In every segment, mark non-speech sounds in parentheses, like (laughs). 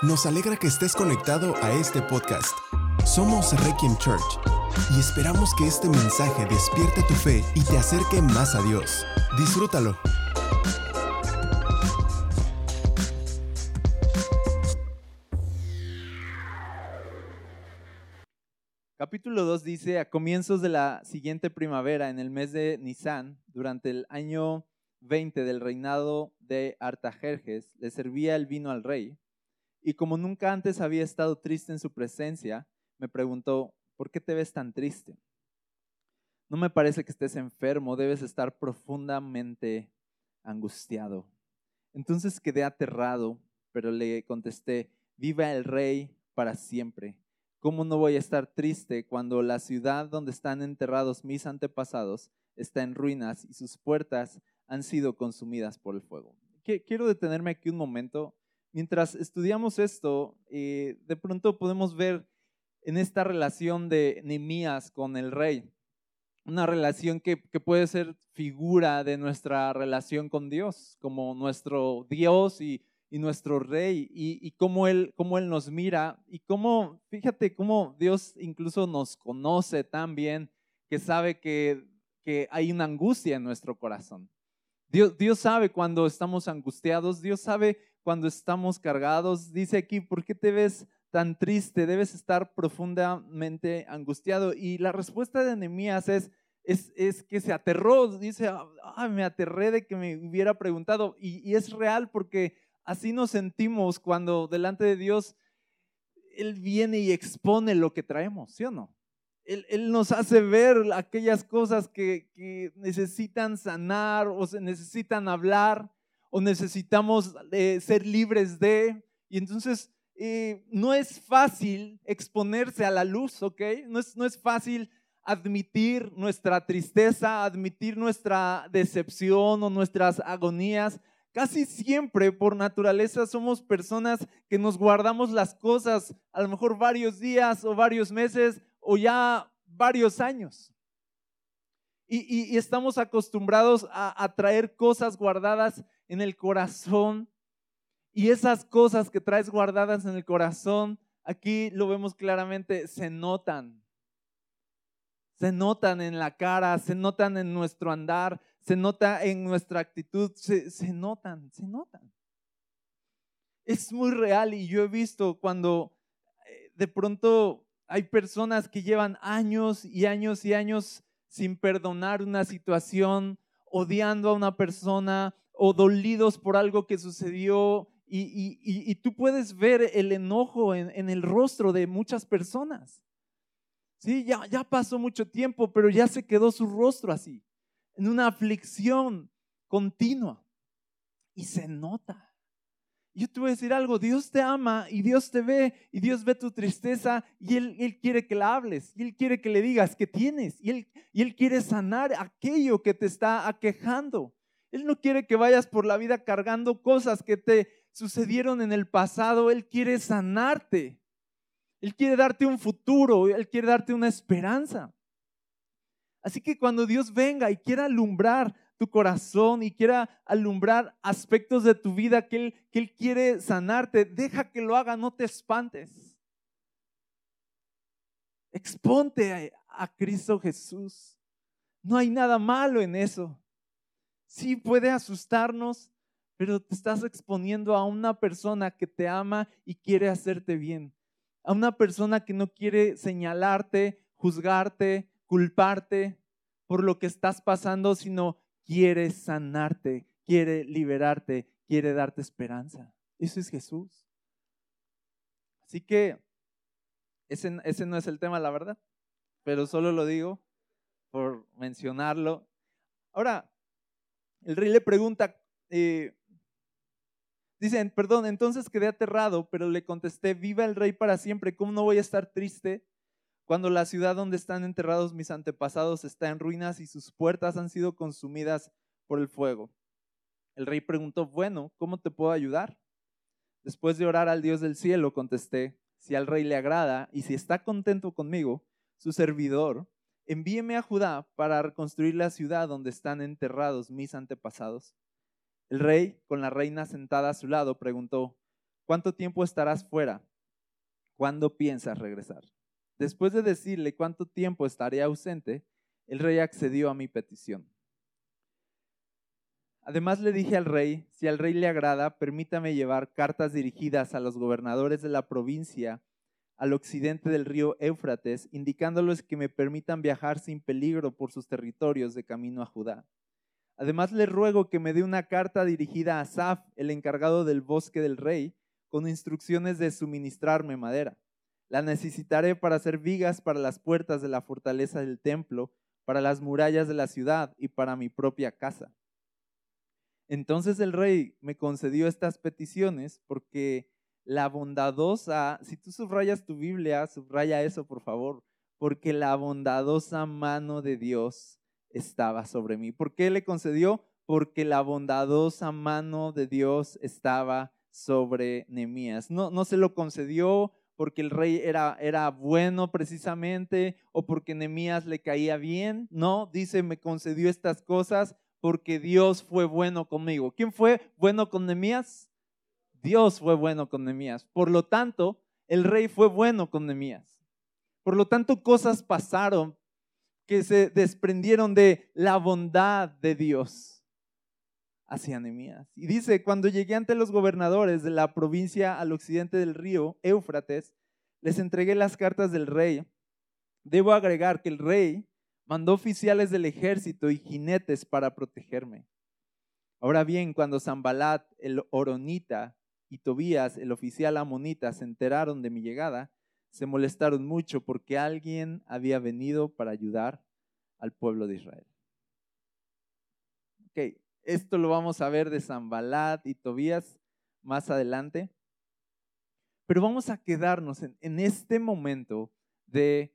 Nos alegra que estés conectado a este podcast. Somos Requiem Church y esperamos que este mensaje despierte tu fe y te acerque más a Dios. Disfrútalo. Capítulo 2 dice, a comienzos de la siguiente primavera, en el mes de Nisan, durante el año 20 del reinado de Artajerjes, le servía el vino al rey, y como nunca antes había estado triste en su presencia, me preguntó, ¿por qué te ves tan triste? No me parece que estés enfermo, debes estar profundamente angustiado. Entonces quedé aterrado, pero le contesté, viva el rey para siempre. ¿Cómo no voy a estar triste cuando la ciudad donde están enterrados mis antepasados está en ruinas y sus puertas han sido consumidas por el fuego? Quiero detenerme aquí un momento. Mientras estudiamos esto, eh, de pronto podemos ver en esta relación de Nemías con el rey, una relación que, puede ser figura de nuestra relación con Dios, como nuestro Dios y y nuestro rey y, cómo, él, cómo Él nos mira y cómo, fíjate cómo Dios incluso nos conoce tan bien que sabe que, hay una angustia en nuestro corazón. Dios sabe cuando estamos angustiados, Dios sabe cuando estamos cargados. Dice aquí, ¿por qué te ves tan triste? Debes estar profundamente angustiado. Y la respuesta de Nehemías es, es, es, que se aterró, dice, ah, me aterré de que me hubiera preguntado. Y, y es real porque Así nos sentimos cuando delante de Dios Él viene y expone lo que traemos, ¿sí o no? Él, nos hace ver aquellas cosas que, necesitan sanar o se necesitan hablar o necesitamos eh, ser libres de. Y entonces eh, no es fácil exponerse a la luz, ¿ok? No es, no es fácil admitir nuestra tristeza, admitir nuestra decepción o nuestras agonías, Casi siempre por naturaleza somos personas que nos guardamos las cosas a lo mejor varios días o varios meses o ya varios años. Y, estamos acostumbrados a, a traer cosas guardadas en el corazón. Y esas cosas que traes guardadas en el corazón, aquí lo vemos claramente, se notan. Se notan en la cara, se notan en nuestro andar, se nota en nuestra actitud, se, notan, se notan. Es muy real y yo he visto cuando eh, de pronto hay personas que llevan años y años y años sin perdonar una situación, odiando a una persona o dolidos por algo que sucedió y, tú puedes ver el enojo en, el rostro de muchas personas. Sí, ya, ya pasó mucho tiempo, pero ya se quedó su rostro así en una aflicción continua. Y se nota. Yo te voy a decir algo, Dios te ama y Dios te ve y Dios ve tu tristeza y Él, él quiere que la hables y Él quiere que le digas que tienes y él, y él quiere sanar aquello que te está aquejando. Él no quiere que vayas por la vida cargando cosas que te sucedieron en el pasado, Él quiere sanarte. Él quiere darte un futuro, Él quiere darte una esperanza. Así que cuando Dios venga y quiera alumbrar tu corazón y quiera alumbrar aspectos de tu vida que Él, quiere sanarte, deja que lo haga, no te espantes. Exponte a Cristo Jesús. No hay nada malo en eso. Sí puede asustarnos, pero te estás exponiendo a una persona que te ama y quiere hacerte bien. A una persona que no quiere señalarte, juzgarte, culparte por lo que estás pasando, sino quiere sanarte, quiere liberarte, quiere darte esperanza. Eso es Jesús. Así que ese, no es el tema, la verdad, pero solo lo digo por mencionarlo. Ahora, el rey le pregunta, eh, dicen, perdón, entonces quedé aterrado, pero le contesté, viva el rey para siempre, ¿cómo no voy a estar triste? cuando la ciudad donde están enterrados mis antepasados está en ruinas y sus puertas han sido consumidas por el fuego. El rey preguntó, bueno, ¿cómo te puedo ayudar? Después de orar al Dios del cielo, contesté, si al rey le agrada y si está contento conmigo, su servidor, envíeme a Judá para reconstruir la ciudad donde están enterrados mis antepasados. El rey, con la reina sentada a su lado, preguntó, ¿cuánto tiempo estarás fuera? ¿Cuándo piensas regresar? Después de decirle cuánto tiempo estaré ausente, el rey accedió a mi petición. Además le dije al rey, si al rey le agrada, permítame llevar cartas dirigidas a los gobernadores de la provincia al occidente del río Éufrates, indicándoles que me permitan viajar sin peligro por sus territorios de camino a Judá. Además le ruego que me dé una carta dirigida a Saf, el encargado del bosque del rey, con instrucciones de suministrarme madera. La necesitaré para hacer vigas para las puertas de la fortaleza del templo, para las murallas de la ciudad y para mi propia casa. Entonces el rey me concedió estas peticiones porque la bondadosa, si tú subrayas tu Biblia, subraya eso por favor, porque la bondadosa mano de Dios estaba sobre mí. ¿Por qué le concedió? Porque la bondadosa mano de Dios estaba sobre Nehemías. No, no se lo concedió porque el rey era, era bueno precisamente o porque Nehemías le caía bien. No, dice, me concedió estas cosas porque Dios fue bueno conmigo. ¿Quién fue bueno con Nehemías? Dios fue bueno con Nehemías. Por lo tanto, el rey fue bueno con Nehemías. Por lo tanto, cosas pasaron que se desprendieron de la bondad de Dios hacia Nehemías. Y dice, cuando llegué ante los gobernadores de la provincia al occidente del río Éufrates, les entregué las cartas del rey. Debo agregar que el rey mandó oficiales del ejército y jinetes para protegerme. Ahora bien, cuando Zambalat, el oronita, y Tobías, el oficial amonita, se enteraron de mi llegada, se molestaron mucho porque alguien había venido para ayudar al pueblo de Israel. Ok, esto lo vamos a ver de Zambalat y Tobías más adelante. Pero vamos a quedarnos en, este momento de,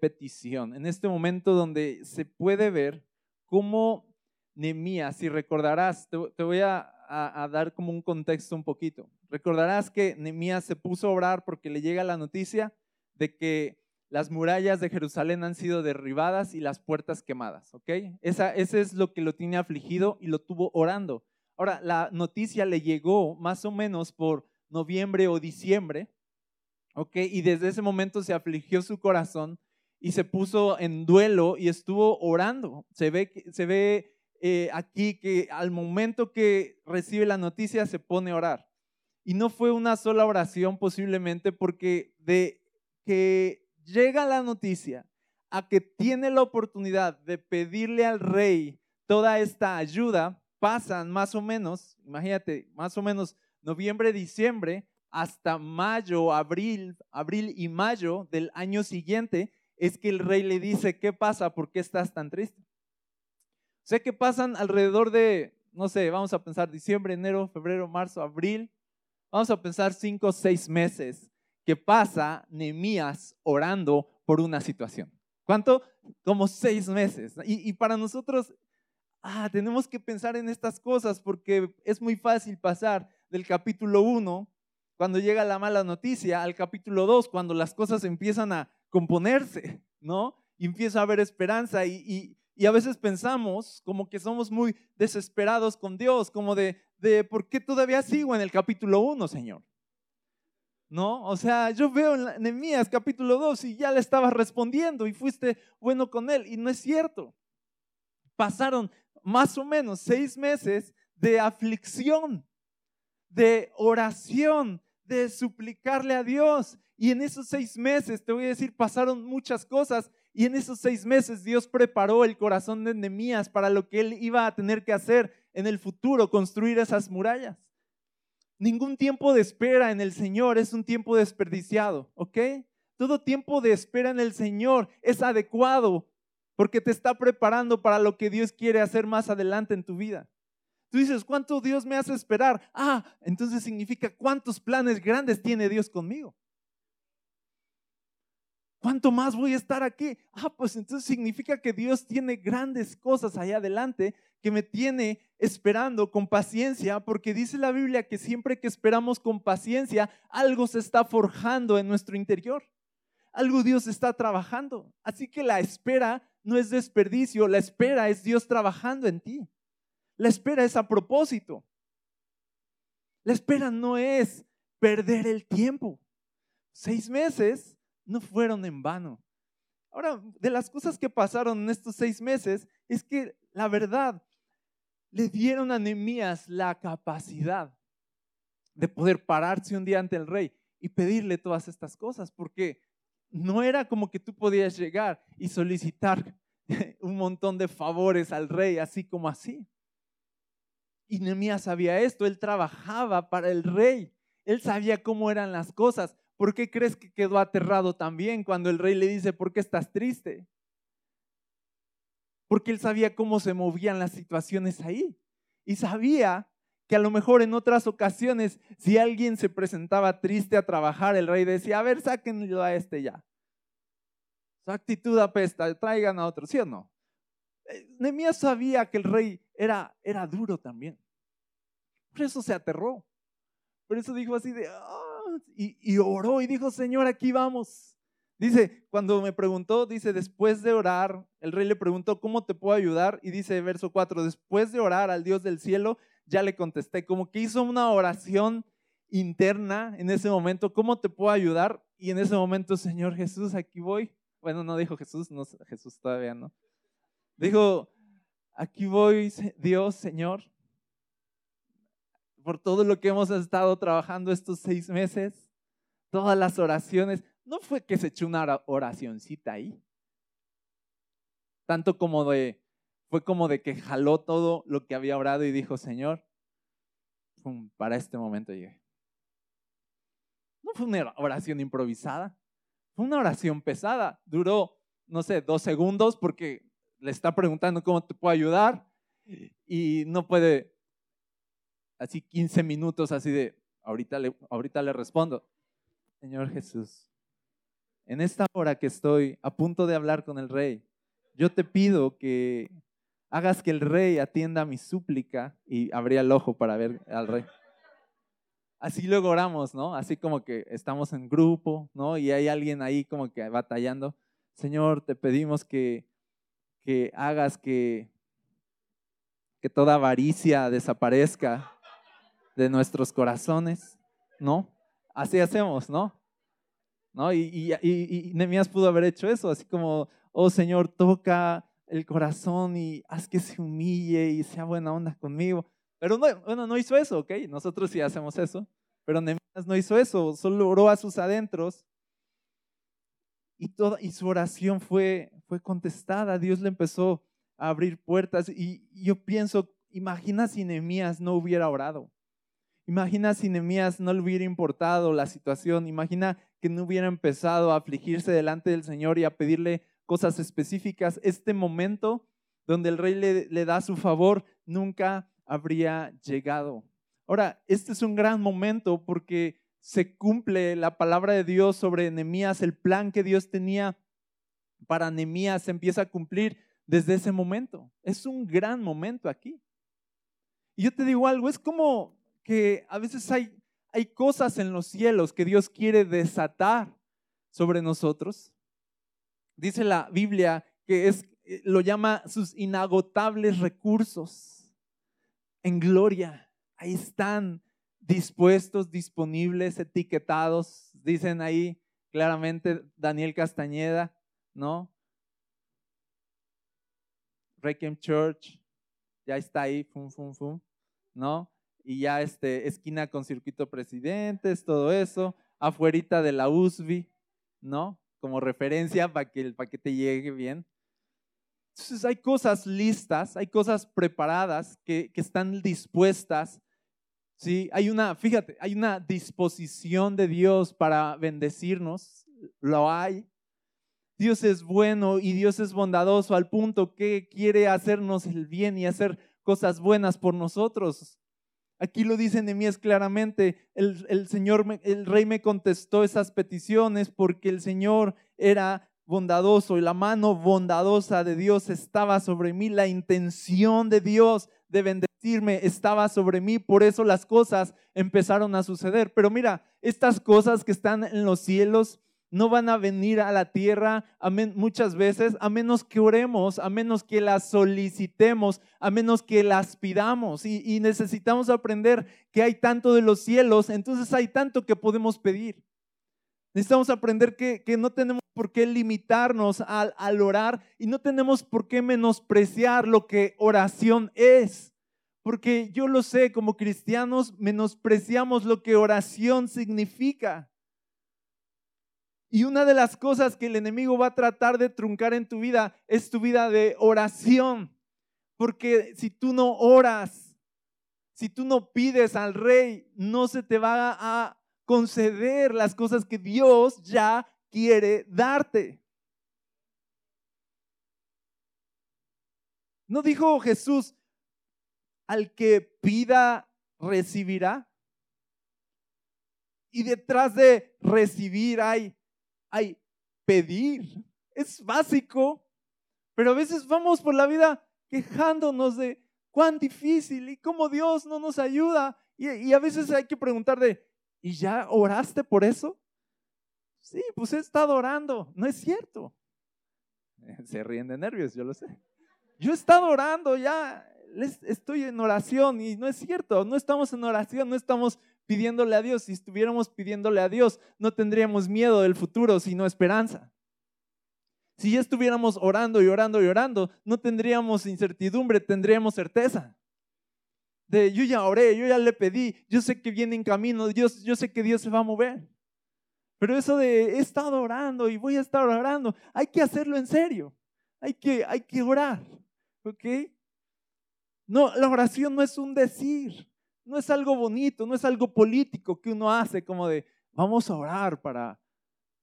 petición, en este momento donde se puede ver cómo Nemías, si recordarás, te voy a, a, dar como un contexto un poquito. Recordarás que Nehemías se puso a orar porque le llega la noticia de que las murallas de Jerusalén han sido derribadas y las puertas quemadas, ¿ok? Esa, ese es lo que lo tiene afligido y lo tuvo orando. Ahora, la noticia le llegó más o menos por noviembre o diciembre, ¿ok? Y desde ese momento se afligió su corazón y se puso en duelo y estuvo orando. Se ve, se ve eh, aquí que al momento que recibe la noticia se pone a orar. Y no fue una sola oración posiblemente porque de que llega la noticia a que tiene la oportunidad de pedirle al rey toda esta ayuda, pasan más o menos, imagínate, más o menos noviembre, diciembre, hasta mayo, abril, abril y mayo del año siguiente, es que el rey le dice, ¿qué pasa? ¿Por qué estás tan triste? Sé que pasan alrededor de, no sé, vamos a pensar diciembre, enero, febrero, marzo, abril. Vamos a pensar cinco o seis meses que pasa Nehemías orando por una situación. ¿Cuánto? Como seis meses. Y, y para nosotros, ah, tenemos que pensar en estas cosas porque es muy fácil pasar del capítulo 1, cuando llega la mala noticia, al capítulo 2, cuando las cosas empiezan a componerse, ¿no? Y empieza a haber esperanza y, y a veces pensamos como que somos muy desesperados con Dios, como de, de ¿por qué todavía sigo en el capítulo 1, Señor? ¿No? O sea, yo veo en Nehemías capítulo 2 y ya le estabas respondiendo y fuiste bueno con él. Y no es cierto. Pasaron más o menos seis meses de aflicción, de oración, de suplicarle a Dios. Y en esos seis meses, te voy a decir, pasaron muchas cosas y en esos seis meses Dios preparó el corazón de Nehemías para lo que él iba a tener que hacer en el futuro, construir esas murallas. Ningún tiempo de espera en el Señor es un tiempo desperdiciado, ¿ok? Todo tiempo de espera en el Señor es adecuado porque te está preparando para lo que Dios quiere hacer más adelante en tu vida. Tú dices, ¿cuánto Dios me hace esperar? Ah, entonces significa cuántos planes grandes tiene Dios conmigo. ¿Cuánto más voy a estar aquí? Ah, pues entonces significa que Dios tiene grandes cosas allá adelante que me tiene esperando con paciencia, porque dice la Biblia que siempre que esperamos con paciencia, algo se está forjando en nuestro interior. Algo Dios está trabajando. Así que la espera no es desperdicio, la espera es Dios trabajando en ti. La espera es a propósito. La espera no es perder el tiempo. Seis meses no fueron en vano. Ahora, de las cosas que pasaron en estos seis meses es que la verdad le dieron a Nehemías la capacidad de poder pararse un día ante el rey y pedirle todas estas cosas, porque no era como que tú podías llegar y solicitar (laughs) un montón de favores al rey, así como así. Y Nehemías sabía esto, él trabajaba para el rey, él sabía cómo eran las cosas. ¿Por qué crees que quedó aterrado también cuando el rey le dice, ¿por qué estás triste? Porque él sabía cómo se movían las situaciones ahí. Y sabía que a lo mejor en otras ocasiones, si alguien se presentaba triste a trabajar, el rey decía, a ver, sáquenlo a este ya. Su actitud apesta, traigan a otro, ¿sí o no? Eh, Nehemías sabía que el rey era, era duro también. Por eso se aterró. Por eso dijo así de, ah", y, oró y dijo, Señor, aquí vamos. Dice, cuando me preguntó, dice, después de orar, el rey le preguntó, ¿cómo te puedo ayudar? Y dice, verso 4, después de orar al Dios del cielo, ya le contesté, como que hizo una oración interna en ese momento, ¿cómo te puedo ayudar? Y en ese momento, Señor Jesús, aquí voy. Bueno, no dijo Jesús, no, Jesús todavía no. Dijo, aquí voy, Dios, Señor, por todo lo que hemos estado trabajando estos seis meses, todas las oraciones. No fue que se echó una oracioncita ahí. Tanto como de, fue como de que jaló todo lo que había orado y dijo, Señor, para este momento llegué. No fue una oración improvisada, fue una oración pesada. Duró, no sé, dos segundos porque le está preguntando cómo te puedo ayudar y no puede así 15 minutos así de, ahorita le, ahorita le respondo, Señor Jesús, en esta hora que estoy a punto de hablar con el rey, yo te pido que hagas que el rey atienda mi súplica y abría el ojo para ver al rey. Así luego oramos, ¿no? Así como que estamos en grupo, ¿no? Y hay alguien ahí como que batallando. Señor, te pedimos que, que hagas que, que toda avaricia desaparezca, de nuestros corazones, ¿no? Así hacemos, ¿no? ¿No? Y, y, y, pudo haber hecho eso, así como, oh Señor, toca el corazón y haz que se humille y sea buena onda conmigo. Pero no, bueno, no hizo eso, ¿ok? Nosotros sí hacemos eso, pero Nehemías no hizo eso, solo oró a sus adentros y, toda, y su oración fue, fue contestada. Dios le empezó a abrir puertas y yo pienso, imagina si Nehemías no hubiera orado. Imagina si Nehemías no le hubiera importado la situación. Imagina que no hubiera empezado a afligirse delante del Señor y a pedirle cosas específicas. Este momento donde el rey le, da su favor nunca habría llegado. Ahora, este es un gran momento porque se cumple la palabra de Dios sobre Nehemías, el plan que Dios tenía para Nehemías se empieza a cumplir desde ese momento. Es un gran momento aquí. Y yo te digo algo, es como que a veces hay, hay cosas en los cielos que Dios quiere desatar sobre nosotros. Dice la Biblia que es, eh, lo llama sus inagotables recursos en gloria. Ahí están dispuestos, disponibles, etiquetados. Dicen ahí claramente Daniel Castañeda, ¿no? Requiem Church, ya está ahí, fum, fum, fum, ¿no? Y ya este, esquina con circuito presidentes, todo eso, afuerita de la USB, ¿no? Como referencia para que el paquete llegue bien. Entonces hay cosas listas, hay cosas preparadas que, que están dispuestas. ¿sí? Hay una, fíjate, hay una disposición de Dios para bendecirnos, lo hay. Dios es bueno y Dios es bondadoso al punto que quiere hacernos el bien y hacer cosas buenas por nosotros. Aquí lo dice Nehemías claramente, el, el, Señor, el rey me contestó esas peticiones porque el Señor era bondadoso y la mano bondadosa de Dios estaba sobre mí, la intención de Dios de bendecirme estaba sobre mí, por eso las cosas empezaron a suceder. Pero mira, estas cosas que están en los cielos no van a venir a la tierra muchas veces a menos que oremos, a menos que las solicitemos, a menos que las pidamos. Y, y necesitamos aprender que hay tanto de los cielos, entonces hay tanto que podemos pedir. Necesitamos aprender que, no tenemos por qué limitarnos al, al orar y no tenemos por qué menospreciar lo que oración es. Porque yo lo sé, como cristianos menospreciamos lo que oración significa. Y una de las cosas que el enemigo va a tratar de truncar en tu vida es tu vida de oración. Porque si tú no oras, si tú no pides al rey, no se te va a conceder las cosas que Dios ya quiere darte. ¿No dijo Jesús, al que pida, recibirá? Y detrás de recibir hay hay pedir. Es básico, pero a veces vamos por la vida quejándonos de cuán difícil y cómo Dios no nos ayuda. Y, a veces hay que preguntar de, ¿y ya oraste por eso? Sí, pues he estado orando. No es cierto. (laughs) Se ríen de nervios, yo lo sé. Yo he estado orando, ya estoy en oración y no es cierto. No estamos en oración, no estamos pidiéndole a Dios. Si estuviéramos pidiéndole a Dios, no tendríamos miedo del futuro, sino esperanza. Si ya estuviéramos orando y orando y orando, no tendríamos incertidumbre, tendríamos certeza. De yo ya oré, yo ya le pedí, yo sé que viene en camino, Dios, yo sé que Dios se va a mover. Pero eso de he estado orando y voy a estar orando, hay que hacerlo en serio. Hay que, hay que orar. ¿Ok? No, la oración no es un decir no es algo bonito, no es algo político que uno hace como de, vamos a orar para,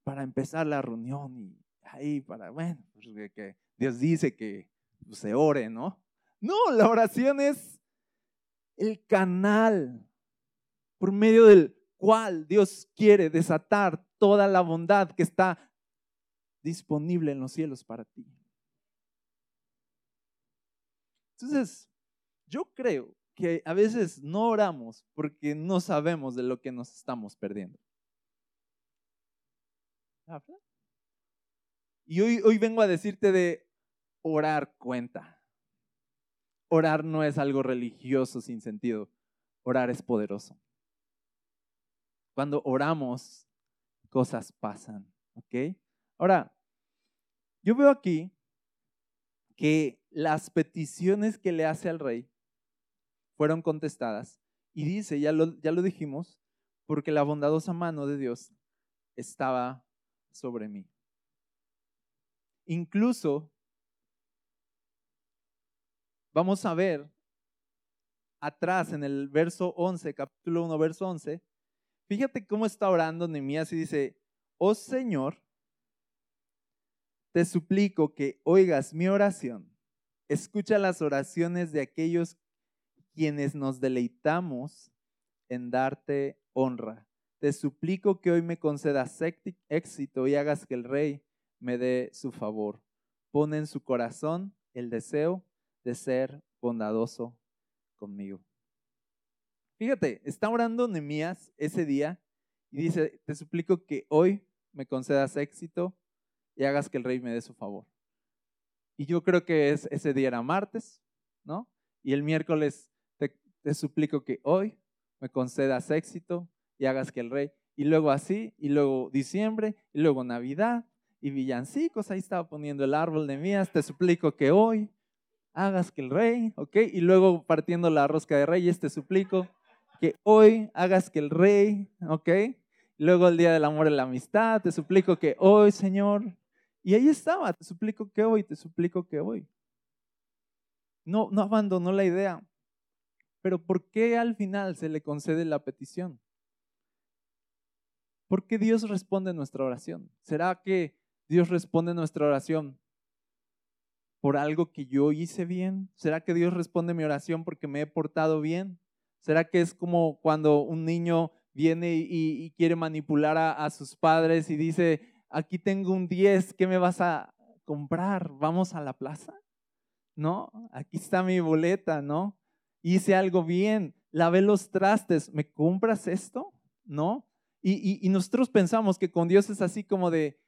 para empezar la reunión y ahí para, bueno, pues, que Dios dice que se ore, ¿no? No, la oración es el canal por medio del cual Dios quiere desatar toda la bondad que está disponible en los cielos para ti. Entonces, yo creo que a veces no oramos porque no sabemos de lo que nos estamos perdiendo. Y hoy, hoy vengo a decirte de orar cuenta. Orar no es algo religioso sin sentido. Orar es poderoso. Cuando oramos, cosas pasan. ¿Ok? Ahora, yo veo aquí que las peticiones que le hace al rey fueron contestadas. Y dice, ya lo, ya lo dijimos, porque la bondadosa mano de Dios estaba sobre mí. Incluso, vamos a ver atrás en el verso 11, capítulo 1, verso 11, fíjate cómo está orando Nehemías y dice, oh Señor, te suplico que oigas mi oración, escucha las oraciones de aquellos quienes nos deleitamos en darte honra. Te suplico que hoy me concedas éxito y hagas que el rey me dé su favor. Pone en su corazón el deseo de ser bondadoso conmigo. Fíjate, está orando Nemías ese día y dice, te suplico que hoy me concedas éxito y hagas que el rey me dé su favor. Y yo creo que es, ese día era martes, ¿no? Y el miércoles te suplico que hoy me concedas éxito y hagas que el rey, y luego así, y luego diciembre, y luego Navidad, y villancicos, ahí estaba poniendo el árbol de mías, te suplico que hoy hagas que el rey, ¿ok? Y luego partiendo la rosca de reyes, te suplico que hoy hagas que el rey, ¿ok? Luego el día del amor y la amistad, te suplico que hoy, Señor. Y ahí estaba, te suplico que hoy, te suplico que hoy. No, no abandonó la idea. Pero ¿por qué al final se le concede la petición? ¿Por qué Dios responde nuestra oración? ¿Será que Dios responde nuestra oración por algo que yo hice bien? ¿Será que Dios responde mi oración porque me he portado bien? ¿Será que es como cuando un niño viene y, quiere manipular a, a, sus padres y dice, aquí tengo un 10, ¿qué me vas a comprar? ¿Vamos a la plaza? ¿No? Aquí está mi boleta, ¿no? Hice algo bien, lavé los trastes, ¿me compras esto? ¿No? Y, nosotros pensamos que con Dios es así como de,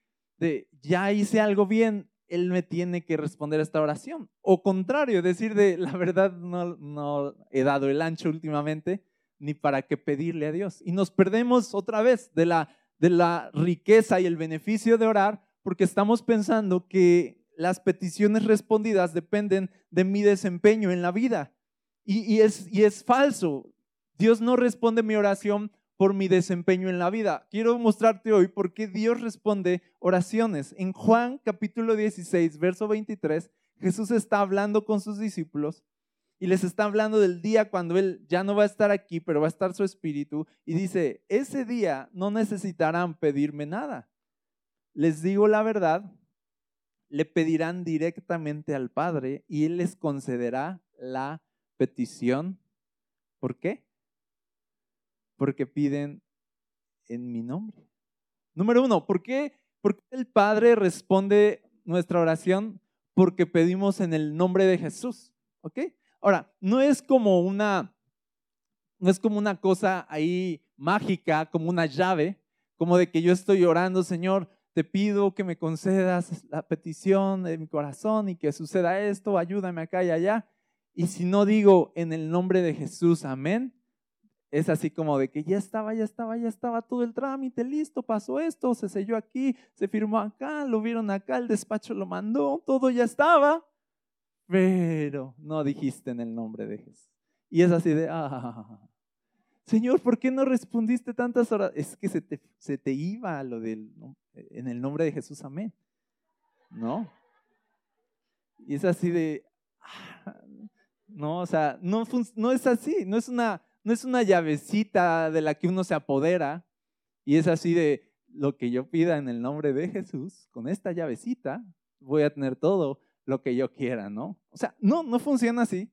ya hice algo bien, Él me tiene que responder a esta oración. O contrario, decir de, la verdad no, no he dado el ancho últimamente, ni para qué pedirle a Dios. Y nos perdemos otra vez de la, de la riqueza y el beneficio de orar porque estamos pensando que las peticiones respondidas dependen de mi desempeño en la vida. Y, es, es falso. Dios no responde mi oración por mi desempeño en la vida. Quiero mostrarte hoy por qué Dios responde oraciones. En Juan capítulo 16, verso 23, Jesús está hablando con sus discípulos y les está hablando del día cuando Él ya no va a estar aquí, pero va a estar su espíritu. Y dice, ese día no necesitarán pedirme nada. Les digo la verdad, le pedirán directamente al Padre y Él les concederá la petición. ¿Por qué? Porque piden en mi nombre. Número uno, ¿por qué, ¿por qué el Padre responde nuestra oración? Porque pedimos en el nombre de Jesús. ¿Ok? Ahora, no es como una, no es como una cosa ahí mágica, como una llave, como de que yo estoy orando, Señor, te pido que me concedas la petición de mi corazón y que suceda esto, ayúdame acá y allá. Y si no digo en el nombre de Jesús, amén, es así como de que ya estaba, ya estaba, ya estaba todo el trámite listo, pasó esto, se selló aquí, se firmó acá, lo vieron acá, el despacho lo mandó, todo ya estaba, pero no dijiste en el nombre de Jesús. Y es así de, ah, Señor, ¿por qué no respondiste tantas horas? Es que se te, se te iba lo del, en el nombre de Jesús, amén. ¿No? Y es así de, ah, no, o sea, no, no es así, no es, una, no es una llavecita de la que uno se apodera y es así de lo que yo pida en el nombre de Jesús, con esta llavecita voy a tener todo lo que yo quiera, ¿no? O sea, no, no funciona así.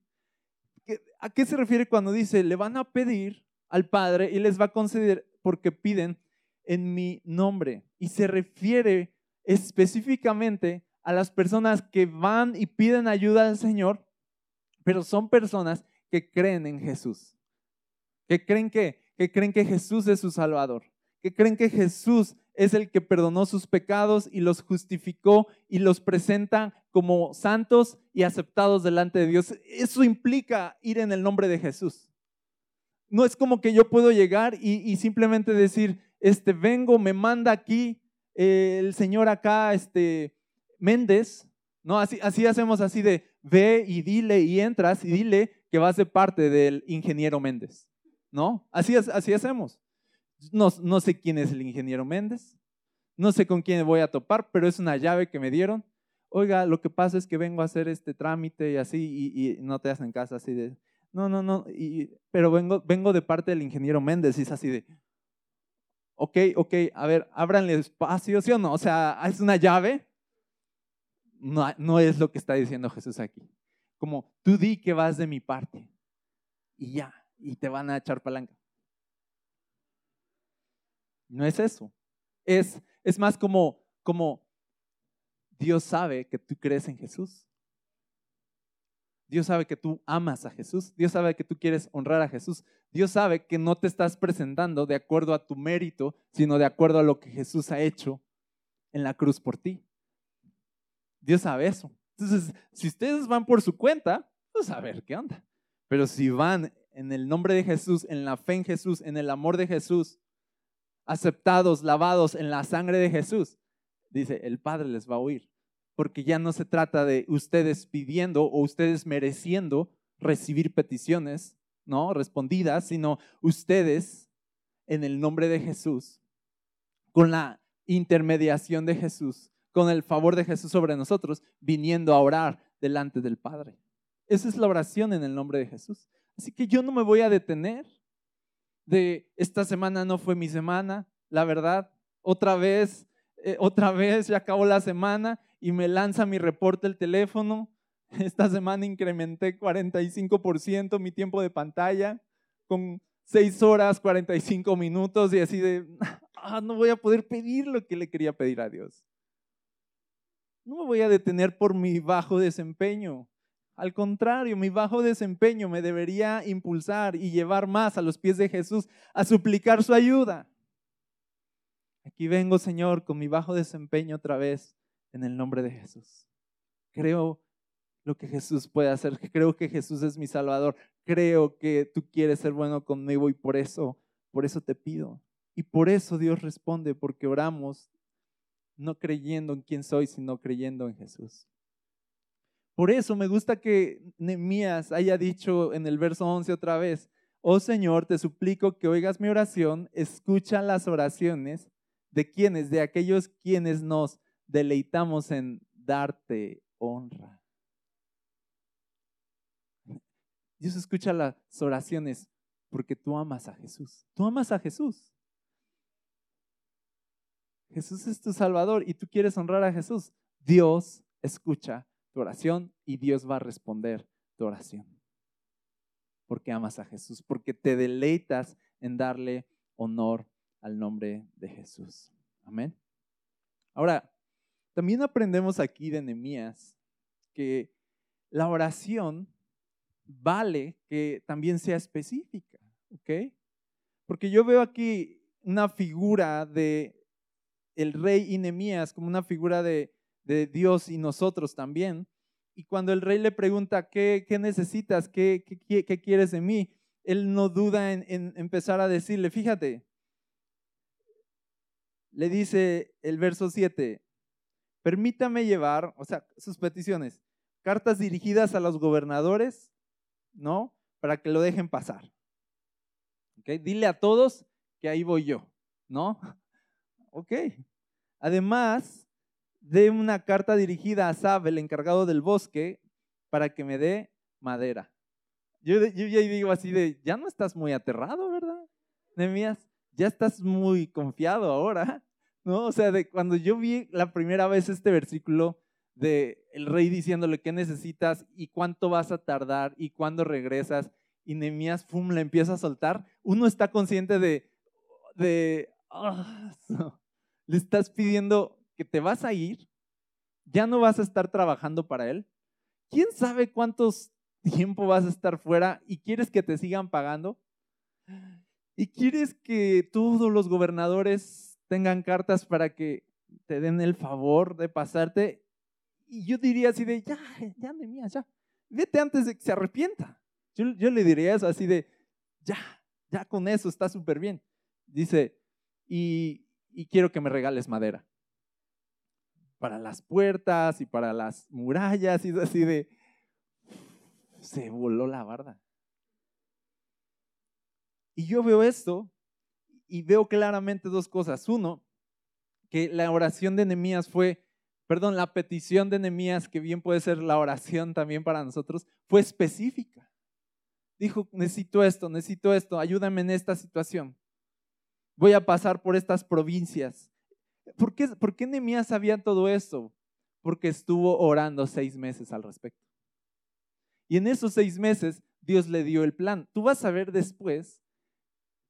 ¿A qué se refiere cuando dice, le van a pedir al Padre y les va a conceder porque piden en mi nombre? Y se refiere específicamente a las personas que van y piden ayuda al Señor, pero son personas que creen en Jesús. Que creen que, que creen que Jesús es su Salvador. Que creen que Jesús es el que perdonó sus pecados y los justificó y los presenta como santos y aceptados delante de Dios. Eso implica ir en el nombre de Jesús. No es como que yo puedo llegar y, simplemente decir, este, vengo, me manda aquí eh, el señor acá, este, Méndez, ¿no? Así, así hacemos así de, ve y dile y entras y dile que vas de parte del ingeniero Méndez, ¿no? Así, así hacemos. No, no sé quién es el ingeniero Méndez, no sé con quién voy a topar, pero es una llave que me dieron. Oiga, lo que pasa es que vengo a hacer este trámite y así, y, no te hacen caso así de, no, no, no, pero vengo, vengo de parte del ingeniero Méndez y es así de, ok, ok, a ver, ábranle espacio, ¿sí o no? O sea, es una llave. No, es lo que está diciendo Jesús aquí. Como tú di que vas de mi parte y ya, y te van a echar palanca. No es eso. Es, es más como, como Dios sabe que tú crees en Jesús. Dios sabe que tú amas a Jesús. Dios sabe que tú quieres honrar a Jesús. Dios sabe que no te estás presentando de acuerdo a tu mérito, sino de acuerdo a lo que Jesús ha hecho en la cruz por ti. Dios sabe eso. Entonces, si ustedes van por su cuenta, pues a ver qué onda. Pero si van en el nombre de Jesús, en la fe en Jesús, en el amor de Jesús, aceptados, lavados en la sangre de Jesús, dice, el Padre les va a oír porque ya no se trata de ustedes pidiendo o ustedes mereciendo recibir peticiones, ¿no? Respondidas, sino ustedes en el nombre de Jesús, con la intermediación de Jesús, con el favor de Jesús sobre nosotros, viniendo a orar delante del Padre. Esa es la oración en el nombre de Jesús. Así que yo no me voy a detener de esta semana no fue mi semana, la verdad, otra vez, eh, otra vez ya acabó la semana y me lanza mi reporte el teléfono. Esta semana incrementé 45% mi tiempo de pantalla con 6 horas 45 minutos y así de, ah, no voy a poder pedir lo que le quería pedir a Dios. No me voy a detener por mi bajo desempeño. Al contrario, mi bajo desempeño me debería impulsar y llevar más a los pies de Jesús a suplicar su ayuda. Aquí vengo, Señor, con mi bajo desempeño otra vez en el nombre de Jesús. Creo lo que Jesús puede hacer. Creo que Jesús es mi Salvador. Creo que tú quieres ser bueno conmigo y por eso, por eso te pido. Y por eso Dios responde, porque oramos no creyendo en quién soy, sino creyendo en Jesús. Por eso me gusta que Nehemías haya dicho en el verso 11 otra vez, oh Señor, te suplico que oigas mi oración, escucha las oraciones de quienes, de aquellos quienes nos deleitamos en darte honra. Dios escucha las oraciones porque tú amas a Jesús. Tú amas a Jesús. Jesús es tu Salvador y tú quieres honrar a Jesús. Dios escucha tu oración y Dios va a responder tu oración. Porque amas a Jesús, porque te deleitas en darle honor al nombre de Jesús. Amén. Ahora, también aprendemos aquí de Nehemías que la oración vale que también sea específica, ¿ok? Porque yo veo aquí una figura de el rey Inemías como una figura de, Dios y nosotros también. Y cuando el rey le pregunta, ¿qué, necesitas? ¿Qué, ¿Qué, quieres de mí? Él no duda en, en empezar a decirle, fíjate, le dice el verso 7, permítame llevar, o sea, sus peticiones, cartas dirigidas a los gobernadores, ¿no? Para que lo dejen pasar. ¿Okay? Dile a todos que ahí voy yo, ¿no? (laughs) Ok. Además de una carta dirigida a Sab, el encargado del bosque, para que me dé madera. Yo, yo ya digo así de, ya no estás muy aterrado, ¿verdad? Nemías, ya estás muy confiado ahora, ¿no? O sea, de cuando yo vi la primera vez este versículo, de el rey diciéndole qué necesitas y cuánto vas a tardar y cuándo regresas y Nehemías fum le empieza a soltar, uno está consciente de, de ah, le estás pidiendo que te vas a ir, ya no vas a estar trabajando para él. ¿Quién sabe cuántos tiempo vas a estar fuera y quieres que te sigan pagando? ¿Y quieres que todos los gobernadores tengan cartas para que te den el favor de pasarte y yo diría así de, ya, ya, mía, ya, vete antes de que se arrepienta. Yo, yo le diría eso así de, ya, ya con eso está súper bien. Dice, y, y quiero que me regales madera para las puertas y para las murallas y así de, se voló la barda. Y yo veo esto y veo claramente dos cosas. Uno, que la oración de Nehemías fue, perdón, la petición de Nehemías, que bien puede ser la oración también para nosotros, fue específica. Dijo, necesito esto, necesito esto, ayúdame en esta situación. Voy a pasar por estas provincias. ¿Por qué, por qué sabía todo esto? Porque estuvo orando seis meses al respecto. Y en esos seis meses Dios le dio el plan. Tú vas a ver después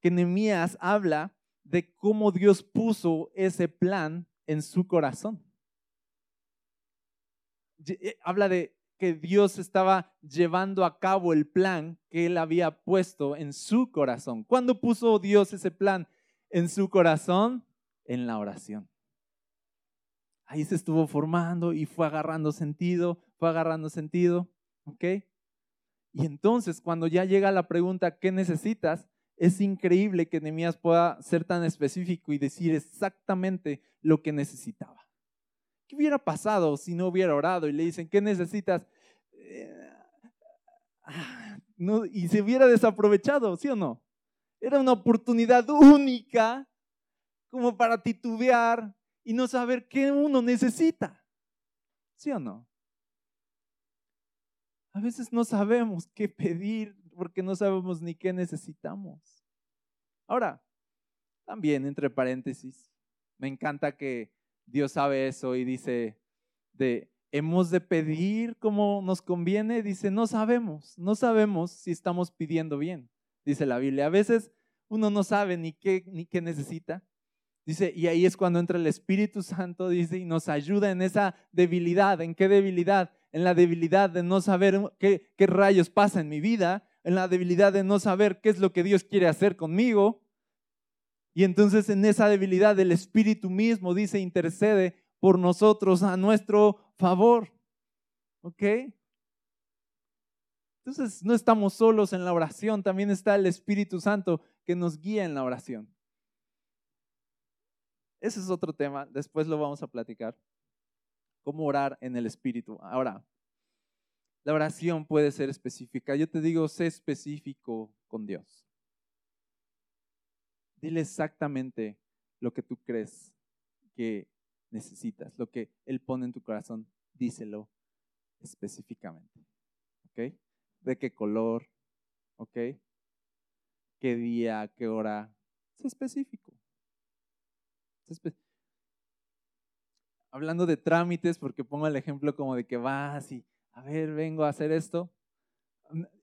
que Nehemías habla de cómo Dios puso ese plan en su corazón. Eh, habla de que Dios estaba llevando a cabo el plan que él había puesto en su corazón. ¿Cuándo puso Dios ese plan en su corazón? En la oración. Ahí se estuvo formando y fue agarrando sentido, fue agarrando sentido, ¿ok? Y entonces cuando ya llega la pregunta, ¿qué necesitas? Es increíble que Nehemías pueda ser tan específico y decir exactamente lo que necesitaba. ¿Qué hubiera pasado si no hubiera orado y le dicen, ¿qué necesitas? Eh, ah, y se hubiera desaprovechado, ¿sí o no? Era una oportunidad única como para titubear y no saber qué uno necesita. ¿Sí o no? A veces no sabemos qué pedir porque no sabemos ni qué necesitamos. Ahora, también entre paréntesis, me encanta que Dios sabe eso y dice, de, hemos de pedir como nos conviene, dice, no sabemos, no sabemos si estamos pidiendo bien, dice la Biblia. A veces uno no sabe ni qué, ni qué necesita. Dice, y ahí es cuando entra el Espíritu Santo, dice, y nos ayuda en esa debilidad. ¿En qué debilidad? En la debilidad de no saber qué, qué rayos pasa en mi vida, en la debilidad de no saber qué es lo que Dios quiere hacer conmigo. Y entonces en esa debilidad el Espíritu mismo dice, intercede por nosotros a nuestro favor. ¿Ok? Entonces no estamos solos en la oración, también está el Espíritu Santo que nos guía en la oración. Ese es otro tema, después lo vamos a platicar. Cómo orar en el Espíritu. Ahora, la oración puede ser específica. Yo te digo, sé específico con Dios. Dile exactamente lo que tú crees que necesitas, lo que Él pone en tu corazón, díselo específicamente. ¿Ok? ¿De qué color? ¿Ok? ¿Qué día? ¿Qué hora? Es específico. Hablando de trámites, porque pongo el ejemplo como de que vas y, a ver, vengo a hacer esto.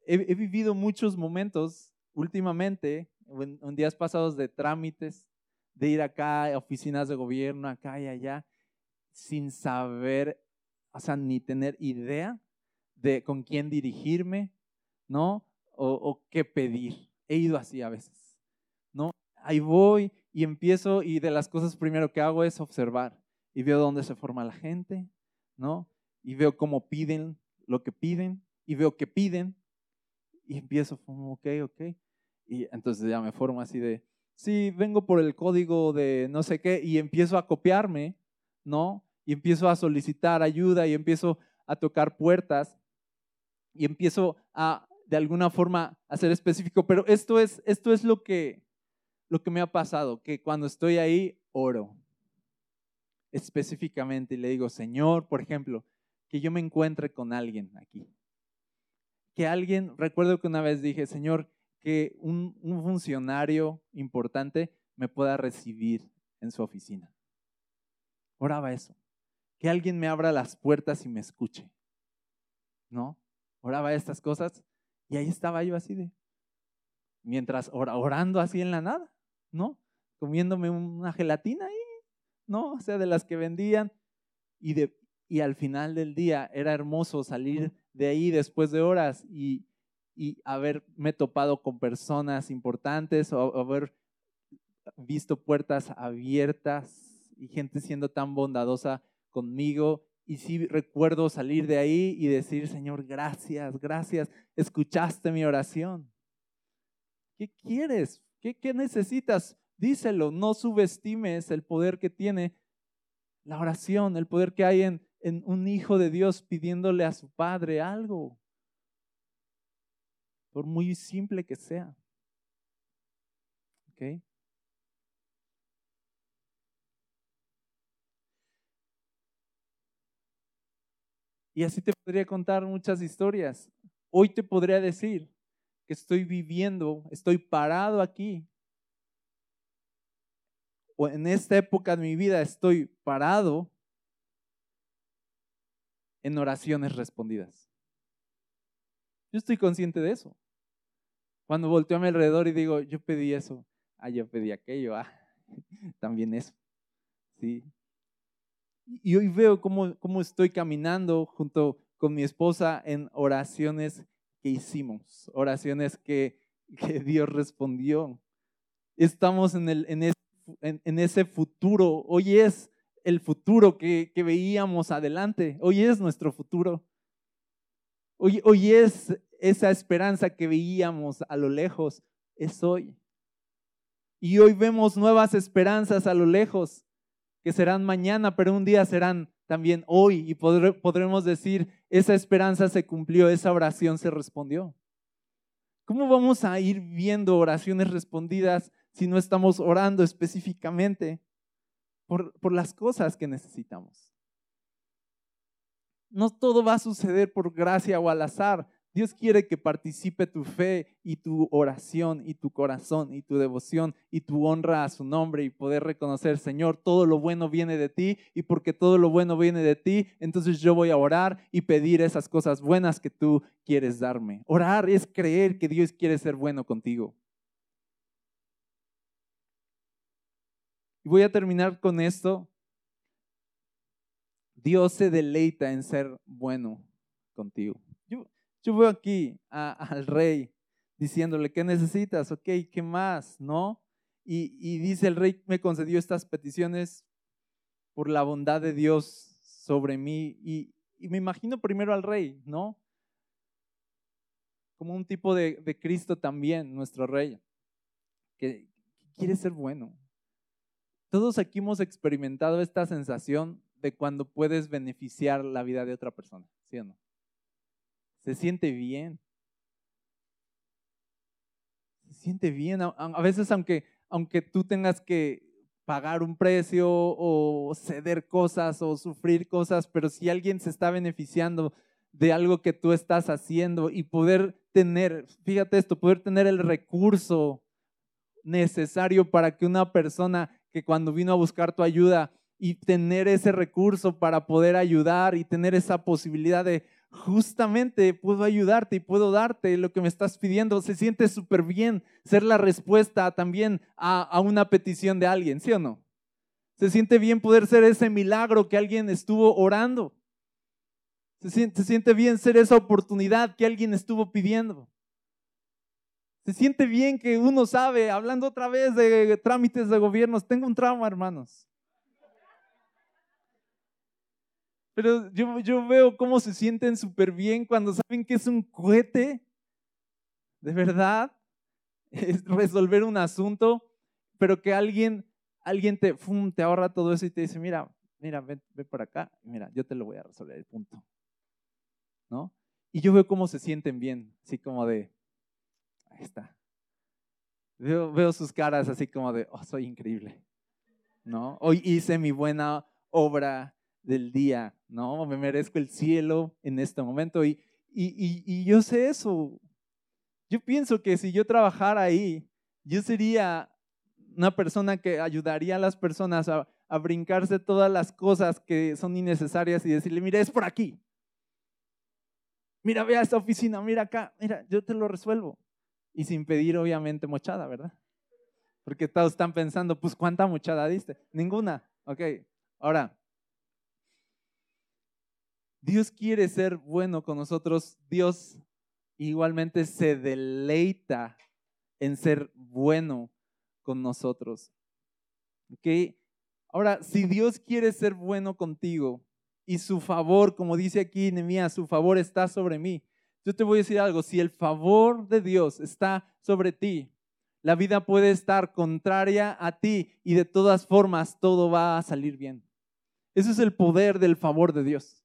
He, vivido muchos momentos últimamente, en, en días pasados, de trámites, de ir acá a oficinas de gobierno, acá y allá, sin saber, o sea, ni tener idea de con quién dirigirme, ¿no? O, qué pedir. He ido así a veces, ¿no? Ahí voy y empiezo y de las cosas primero que hago es observar y veo dónde se forma la gente, ¿no? Y veo cómo piden lo que piden y veo que piden y empiezo como, ok, ok. Y entonces ya me formo así de, sí, vengo por el código de no sé qué y empiezo a copiarme, ¿no? Y empiezo a solicitar ayuda y empiezo a tocar puertas y empiezo a, de alguna forma, a ser específico. Pero esto es, esto es lo, que, lo que me ha pasado, que cuando estoy ahí, oro específicamente y le digo, Señor, por ejemplo, que yo me encuentre con alguien aquí. Que alguien, recuerdo que una vez dije, Señor, que un, funcionario importante me pueda recibir en su oficina. Oraba eso. Que alguien me abra las puertas y me escuche. ¿No? Oraba estas cosas y ahí estaba yo así de, mientras orando así en la nada, ¿no? Comiéndome una gelatina ahí, ¿no? O sea, de las que vendían. Y, de, y al final del día era hermoso salir de ahí después de horas y, y haberme topado con personas importantes o haber visto puertas abiertas y gente siendo tan bondadosa conmigo. Y sí recuerdo salir de ahí y decir, Señor, gracias, gracias, escuchaste mi oración. ¿Qué quieres? ¿Qué, qué necesitas? Díselo, no subestimes el poder que tiene la oración, el poder que hay en, en un hijo de Dios pidiéndole a su Padre algo por muy simple que sea. ¿Ok? Y así te podría contar muchas historias. Hoy te podría decir que estoy viviendo, estoy parado aquí. O en esta época de mi vida estoy parado en oraciones respondidas. Yo estoy consciente de eso. Cuando volteo a mi alrededor y digo, yo pedí eso, ah, yo pedí aquello, ah, (laughs) también eso. ¿sí? Y hoy veo cómo, cómo estoy caminando junto con mi esposa en oraciones que hicimos, oraciones que, que Dios respondió. Estamos en, el, en, ese, en, ese futuro, hoy es el futuro que, que, veíamos adelante, hoy es nuestro futuro. Hoy, hoy es esa esperanza que veíamos a lo lejos es hoy. Y hoy vemos nuevas esperanzas a lo lejos que serán mañana, pero un día serán también hoy y podremos decir, esa esperanza se cumplió, esa oración se respondió. ¿Cómo vamos a ir viendo oraciones respondidas si no estamos orando específicamente por, las cosas que necesitamos? No todo va a suceder por gracia o al azar. Dios quiere que participe tu fe y tu oración y tu corazón y tu devoción y tu honra a su nombre y poder reconocer, Señor, todo lo bueno viene de ti y porque todo lo bueno viene de ti, entonces yo voy a orar y pedir esas cosas buenas que tú quieres darme. Orar es creer que Dios quiere ser bueno contigo. Y voy a terminar con esto. Dios se deleita en ser bueno contigo. Yo veo aquí al rey diciéndole, ¿qué necesitas? Ok, ¿qué más? ¿No? y, dice, el rey me concedió estas peticiones por la bondad de Dios sobre mí. Y, me imagino primero al rey, ¿no? Como un tipo de, Cristo también, nuestro rey, que quiere ser bueno. Todos aquí hemos experimentado esta sensación de cuando puedes beneficiar la vida de otra persona, ¿sí o no? Se siente bien. Se siente bien. A veces aunque, aunque tú tengas que pagar un precio o ceder cosas o sufrir cosas, pero si alguien se está beneficiando de algo que tú estás haciendo y poder tener, fíjate esto, poder tener el recurso necesario para que una persona que cuando vino a buscar tu ayuda y tener ese recurso para poder ayudar y tener esa posibilidad de justamente puedo ayudarte y puedo darte lo que me estás pidiendo. Se siente súper bien ser la respuesta también a, una petición de alguien, ¿sí o no? Se siente bien poder ser ese milagro que alguien estuvo orando. Se siente, se siente bien ser esa oportunidad que alguien estuvo pidiendo. Se siente bien que uno sabe, hablando otra vez de trámites de gobiernos, tengo un trauma, hermanos. Pero yo, yo veo cómo se sienten súper bien cuando saben que es un cohete. De verdad. (laughs) Es resolver un asunto, pero que alguien, alguien te, te ahorra todo eso y te dice, mira, mira, ven, ven por acá, mira, yo te lo voy a resolver, el punto. ¿No? Y yo veo cómo se sienten bien, así como de, ahí está. Veo, veo sus caras así como de, oh, soy increíble. ¿No? Hoy hice mi buena obra del día, ¿no? Me merezco el cielo en este momento. Y, y, y, yo sé eso. Yo pienso que si yo trabajara ahí, yo sería una persona que ayudaría a las personas a, a brincarse todas las cosas que son innecesarias y decirle, mira, es por aquí. Mira, ve a esta oficina, mira acá, mira, yo te lo resuelvo. Y sin pedir, obviamente, mochada, ¿verdad? Porque todos están pensando, pues, ¿cuánta mochada diste? Ninguna. Ok, ahora, Dios quiere ser bueno con nosotros. Dios igualmente se deleita en ser bueno con nosotros. ¿Ok? Ahora, si Dios quiere ser bueno contigo y su favor, como dice aquí Nehemías, su favor está sobre mí. Yo te voy a decir algo, si el favor de Dios está sobre ti, la vida puede estar contraria a ti y de todas formas todo va a salir bien. Ese es el poder del favor de Dios.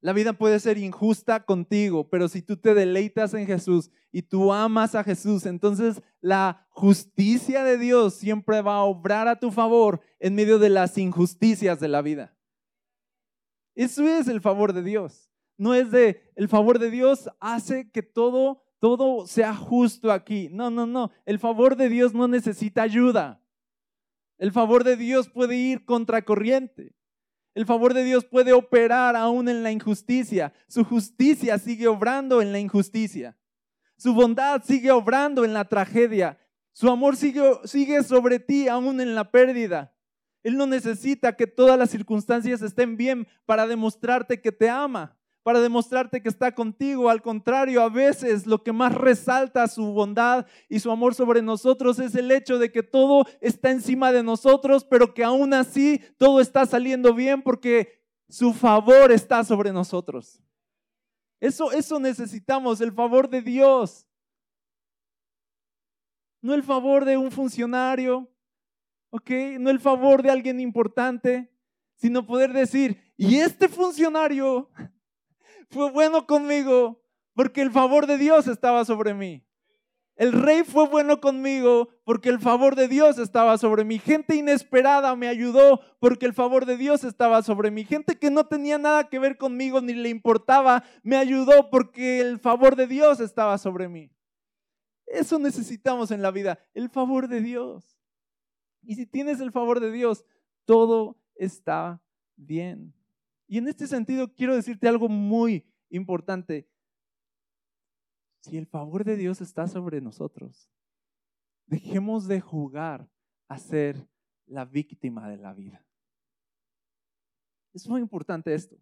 La vida puede ser injusta contigo, pero si tú te deleitas en Jesús y tú amas a Jesús, entonces la justicia de Dios siempre va a obrar a tu favor en medio de las injusticias de la vida. Eso es el favor de Dios. No es de el favor de Dios hace que todo todo sea justo aquí. No, no, no. El favor de Dios no necesita ayuda. El favor de Dios puede ir contracorriente. El favor de Dios puede operar aún en la injusticia. Su justicia sigue obrando en la injusticia. Su bondad sigue obrando en la tragedia. Su amor sigue, sobre ti aún en la pérdida. Él no necesita que todas las circunstancias estén bien para demostrarte que te ama para demostrarte que está contigo. Al contrario, a veces lo que más resalta su bondad y su amor sobre nosotros es el hecho de que todo está encima de nosotros, pero que aún así todo está saliendo bien porque su favor está sobre nosotros. Eso, eso necesitamos, el favor de Dios. No el favor de un funcionario. No el favor de alguien importante, sino poder decir, y este funcionario fue bueno conmigo porque el favor de Dios estaba sobre mí. El rey fue bueno conmigo porque el favor de Dios estaba sobre mí. Gente inesperada me ayudó porque el favor de Dios estaba sobre mí. Gente que no tenía nada que ver conmigo ni le importaba, me ayudó porque el favor de Dios estaba sobre mí. Eso necesitamos en la vida, el favor de Dios. Y si tienes el favor de Dios, todo está bien. Y en este sentido quiero decirte algo muy importante. Si el favor de Dios está sobre nosotros, dejemos de jugar a ser la víctima de la vida. Es muy importante esto.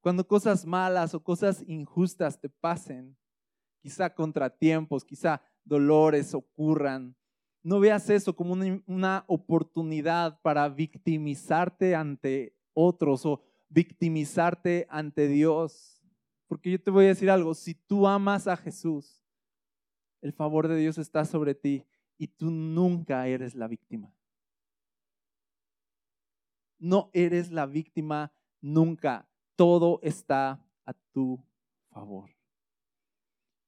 Cuando cosas malas o cosas injustas te pasen, quizá contratiempos, quizá dolores ocurran. No veas eso como una, oportunidad para victimizarte ante otros o victimizarte ante Dios. Porque yo te voy a decir algo, si tú amas a Jesús, el favor de Dios está sobre ti y tú nunca eres la víctima. No eres la víctima nunca. Todo está a tu favor.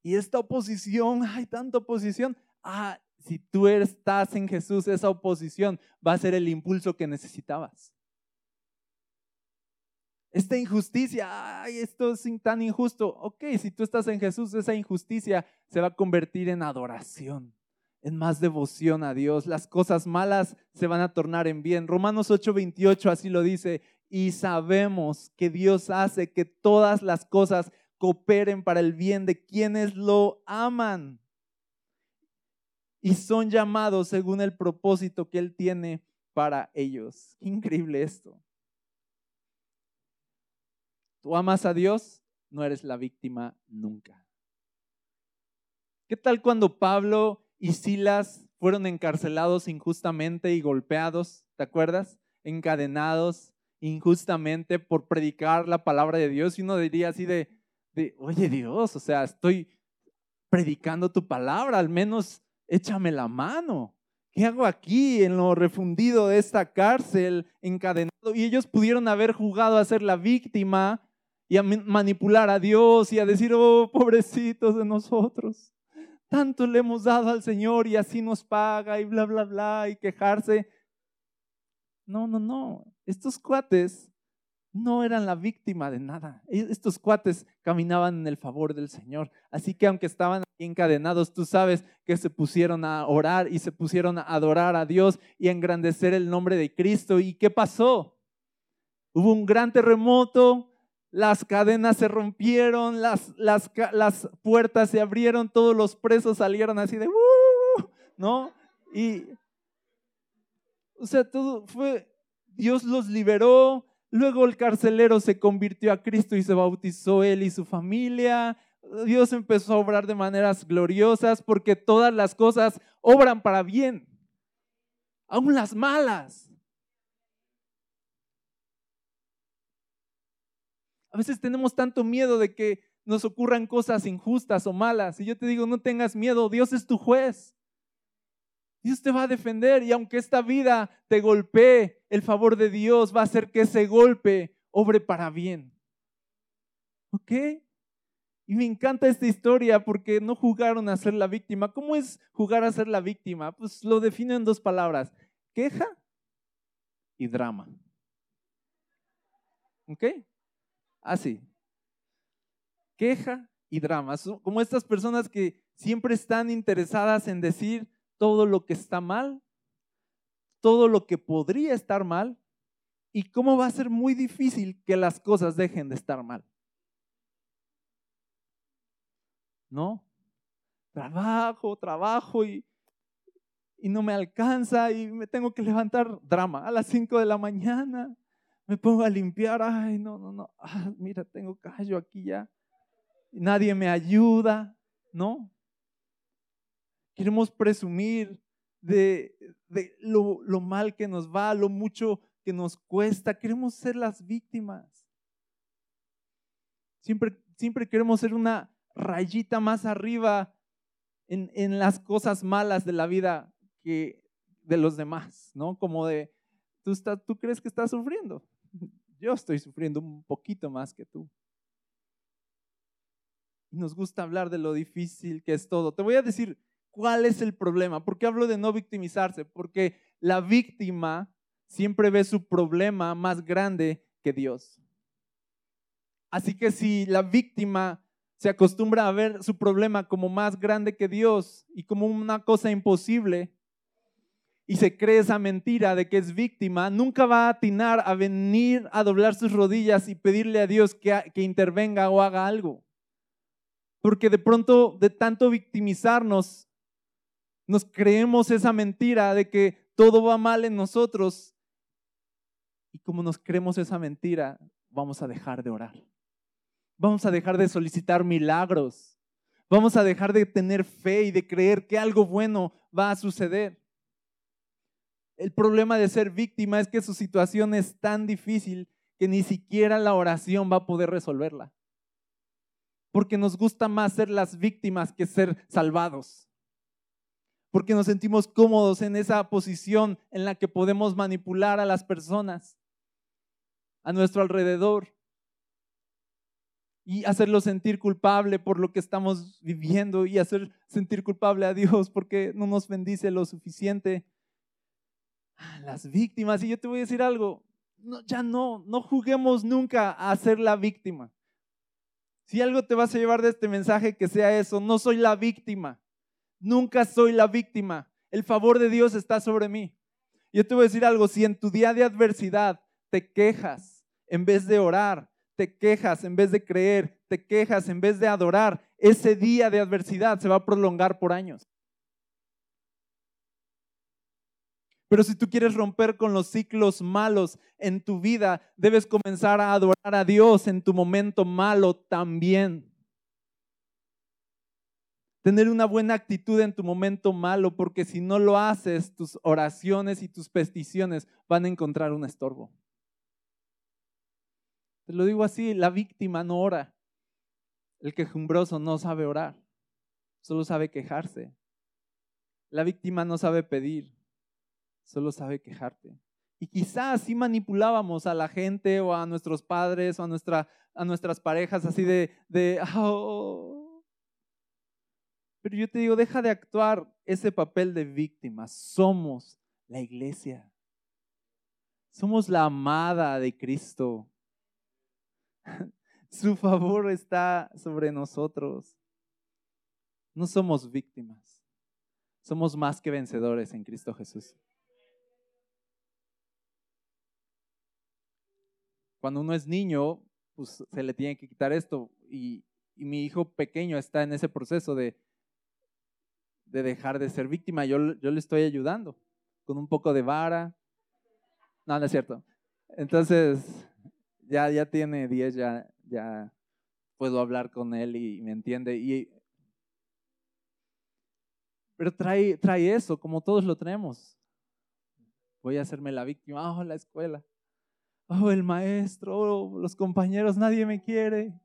Y esta oposición, hay tanta oposición. Ah, si tú estás en Jesús, esa oposición va a ser el impulso que necesitabas. Esta injusticia, ay, esto es tan injusto. Ok, si tú estás en Jesús, esa injusticia se va a convertir en adoración, en más devoción a Dios. Las cosas malas se van a tornar en bien. Romanos 8:28 así lo dice. Y sabemos que Dios hace que todas las cosas cooperen para el bien de quienes lo aman y son llamados según el propósito que Él tiene para ellos. Increíble esto. Tú amas a Dios, no eres la víctima nunca. ¿Qué tal cuando Pablo y Silas fueron encarcelados injustamente y golpeados? ¿Te acuerdas? Encadenados injustamente por predicar la palabra de Dios y uno diría así de, oye Dios, o sea, estoy predicando tu palabra, al menos échame la mano. ¿Qué hago aquí en lo refundido de esta cárcel, encadenado? Y ellos pudieron haber jugado a ser la víctima y a manipular a Dios y a decir, oh, pobrecitos de nosotros. Tanto le hemos dado al Señor y así nos paga y bla, bla, bla, y quejarse. No, no, no. Estos cuates no eran la víctima de nada. E-, estos cuates caminaban en el favor del Señor. Así que aunque estaban encadenados, tú sabes que se pusieron a orar y se pusieron a adorar a Dios y a engrandecer el nombre de Cristo. ¿Y qué pasó? Hubo un gran terremoto, las cadenas se rompieron, las, las, las puertas se abrieron, todos los presos salieron así de, uh", ¿no? Y, o sea, todo fue, Dios los liberó, Luego el carcelero se convirtió a Cristo y se bautizó él y su familia. Dios empezó a obrar de maneras gloriosas porque todas las cosas obran para bien, aún las malas. A veces tenemos tanto miedo de que nos ocurran cosas injustas o malas. Y yo te digo, no tengas miedo, Dios es tu juez. Dios te va a defender y aunque esta vida te golpee, el favor de Dios va a hacer que ese golpe obre para bien. ¿Ok? Y me encanta esta historia porque no jugaron a ser la víctima. ¿Cómo es jugar a ser la víctima? Pues lo defino en dos palabras, queja y drama. ¿Ok? Así. Queja y drama. Como estas personas que siempre están interesadas en decir, todo lo que está mal, todo lo que podría estar mal y cómo va a ser muy difícil que las cosas dejen de estar mal. ¿No? Trabajo, trabajo y, y no me alcanza y me tengo que levantar drama a las 5 de la mañana. Me pongo a limpiar, ay, no, no, no, ah, mira, tengo callo aquí ya. Nadie me ayuda, ¿no? Queremos presumir de, lo, lo, mal que nos va, lo mucho que nos cuesta. Queremos ser las víctimas. Siempre, siempre queremos ser una rayita más arriba en, en las cosas malas de la vida que de los demás, ¿no? Como de, tú, estás, tú crees que estás sufriendo. Yo estoy sufriendo un poquito más que tú. Y nos gusta hablar de lo difícil que es todo. Te voy a decir ¿Cuál es el problema? ¿Por qué hablo de no victimizarse? Porque la víctima siempre ve su problema más grande que Dios. Así que si la víctima se acostumbra a ver su problema como más grande que Dios y como una cosa imposible, y se cree esa mentira de que es víctima, nunca va a atinar a venir a doblar sus rodillas y pedirle a Dios que, que intervenga o haga algo. Porque de pronto, de tanto victimizarnos, nos creemos esa mentira de que todo va mal en nosotros. Y como nos creemos esa mentira, vamos a dejar de orar. Vamos a dejar de solicitar milagros. Vamos a dejar de tener fe y de creer que algo bueno va a suceder. El problema de ser víctima es que su situación es tan difícil que ni siquiera la oración va a poder resolverla. Porque nos gusta más ser las víctimas que ser salvados. Porque nos sentimos cómodos en esa posición en la que podemos manipular a las personas a nuestro alrededor y hacerlo sentir culpable por lo que estamos viviendo y hacer sentir culpable a Dios porque no nos bendice lo suficiente. Las víctimas, y yo te voy a decir algo, ya no, no juguemos nunca a ser la víctima. Si algo te vas a llevar de este mensaje, que sea eso, no soy la víctima, nunca soy la víctima, el favor de Dios está sobre mí. Yo te voy a decir algo, si en tu día de adversidad te quejas en vez de orar, te quejas en vez de creer, te quejas en vez de adorar, ese día de adversidad se va a prolongar por años. Pero si tú quieres romper con los ciclos malos en tu vida, debes comenzar a adorar a Dios en tu momento malo también. Tener una buena actitud en tu momento malo, porque si no lo haces, tus oraciones y tus peticiones van a encontrar un estorbo. Te lo digo así, la víctima no ora. El quejumbroso no sabe orar, solo sabe quejarse. La víctima no sabe pedir, solo sabe quejarte. Y quizás así manipulábamos a la gente o a nuestros padres o a, a nuestras parejas así de, de oh". pero yo te digo, deja de actuar ese papel de víctima. Somos la iglesia. Somos la amada de Cristo. (laughs) Su favor está sobre nosotros. No somos víctimas. Somos más que vencedores en Cristo Jesús. Cuando uno es niño, pues se le tiene que quitar esto. Y, mi hijo pequeño está en ese proceso de, de dejar de ser víctima. Yo, yo le estoy ayudando con un poco de vara. No, no es cierto. Entonces, ya, ya tiene 10, ya, ya puedo hablar con él y me entiende. Y, pero trae, trae eso, como todos lo tenemos. Voy a hacerme la víctima, oh, la escuela, oh, el maestro, oh, los compañeros, nadie me quiere.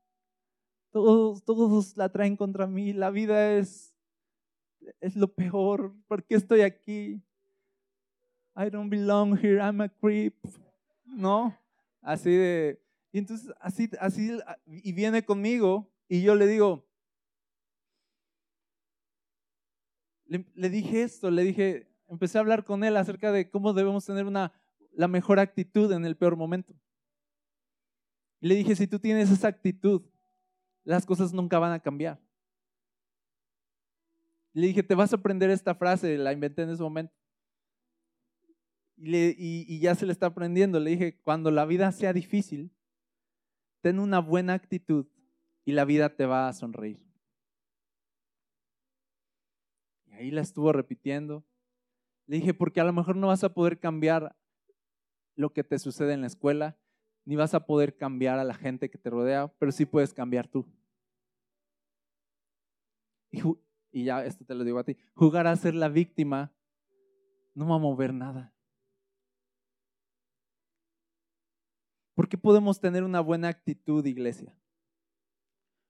Todos, todos la traen contra mí, la vida es, es lo peor, ¿por qué estoy aquí? I don't belong here, I'm a creep. ¿No? Así de, y entonces así, así, y viene conmigo y yo le digo, le, dije esto, le dije, empecé a hablar con él acerca de cómo debemos tener una, la mejor actitud en el peor momento. Y le dije, si tú tienes esa actitud, las cosas nunca van a cambiar. Le dije, te vas a aprender esta frase, la inventé en ese momento y, ya se le está aprendiendo. Le dije, cuando la vida sea difícil, ten una buena actitud y la vida te va a sonreír. Y ahí la estuvo repitiendo. Le dije, porque a lo mejor no vas a poder cambiar lo que te sucede en la escuela, ni vas a poder cambiar a la gente que te rodea, pero sí puedes cambiar tú. Y, ya, esto te lo digo a ti, jugar a ser la víctima no va a mover nada. ¿Por qué podemos tener una buena actitud, iglesia?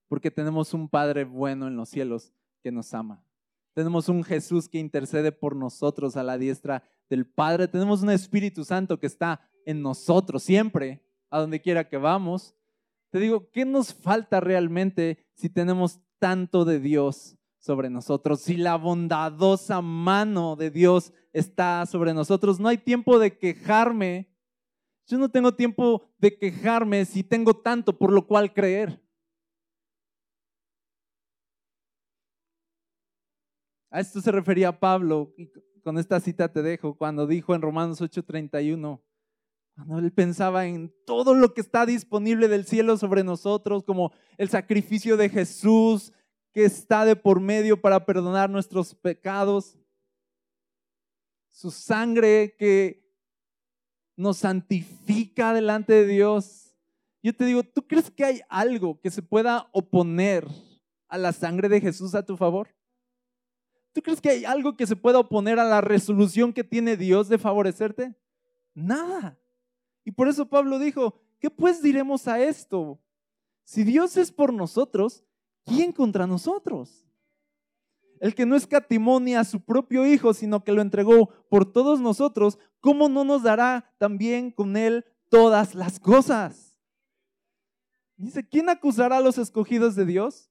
Porque tenemos un Padre bueno en los cielos que nos ama. Tenemos un Jesús que intercede por nosotros a la diestra del Padre. Tenemos un Espíritu Santo que está en nosotros siempre, a donde quiera que vamos. Te digo, ¿qué nos falta realmente si tenemos tanto de Dios sobre nosotros? Si la bondadosa mano de Dios está sobre nosotros, no hay tiempo de quejarme yo no tengo tiempo de quejarme si tengo tanto por lo cual creer. A esto se refería Pablo, y con esta cita te dejo, cuando dijo en Romanos 8:31, cuando él pensaba en todo lo que está disponible del cielo sobre nosotros, como el sacrificio de Jesús que está de por medio para perdonar nuestros pecados, su sangre que nos santifica delante de Dios. Yo te digo, ¿tú crees que hay algo que se pueda oponer a la sangre de Jesús a tu favor? ¿Tú crees que hay algo que se pueda oponer a la resolución que tiene Dios de favorecerte? Nada. Y por eso Pablo dijo, ¿qué pues diremos a esto? Si Dios es por nosotros, ¿quién contra nosotros? El que no escatimó ni a su propio Hijo, sino que lo entregó por todos nosotros, ¿cómo no nos dará también con Él todas las cosas? Dice, ¿quién acusará a los escogidos de Dios?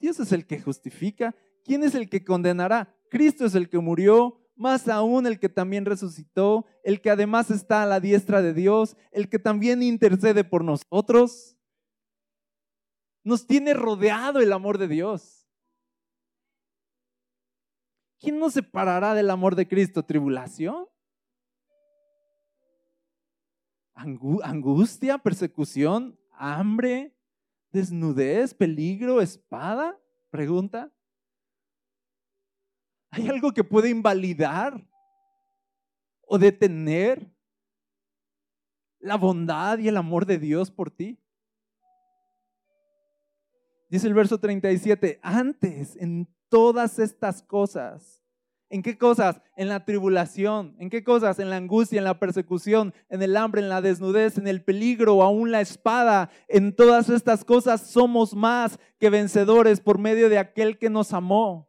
Dios es el que justifica. ¿Quién es el que condenará? Cristo es el que murió, más aún el que también resucitó, el que además está a la diestra de Dios, el que también intercede por nosotros. Nos tiene rodeado el amor de Dios. ¿Quién nos separará del amor de Cristo? ¿Tribulación? ¿Angustia? ¿Persecución? hambre, desnudez, peligro, espada? Pregunta. ¿Hay algo que puede invalidar o detener la bondad y el amor de Dios por ti? Dice el verso 37, antes en todas estas cosas ¿En qué cosas? En la tribulación. ¿En qué cosas? En la angustia, en la persecución, en el hambre, en la desnudez, en el peligro, aún la espada. En todas estas cosas somos más que vencedores por medio de aquel que nos amó.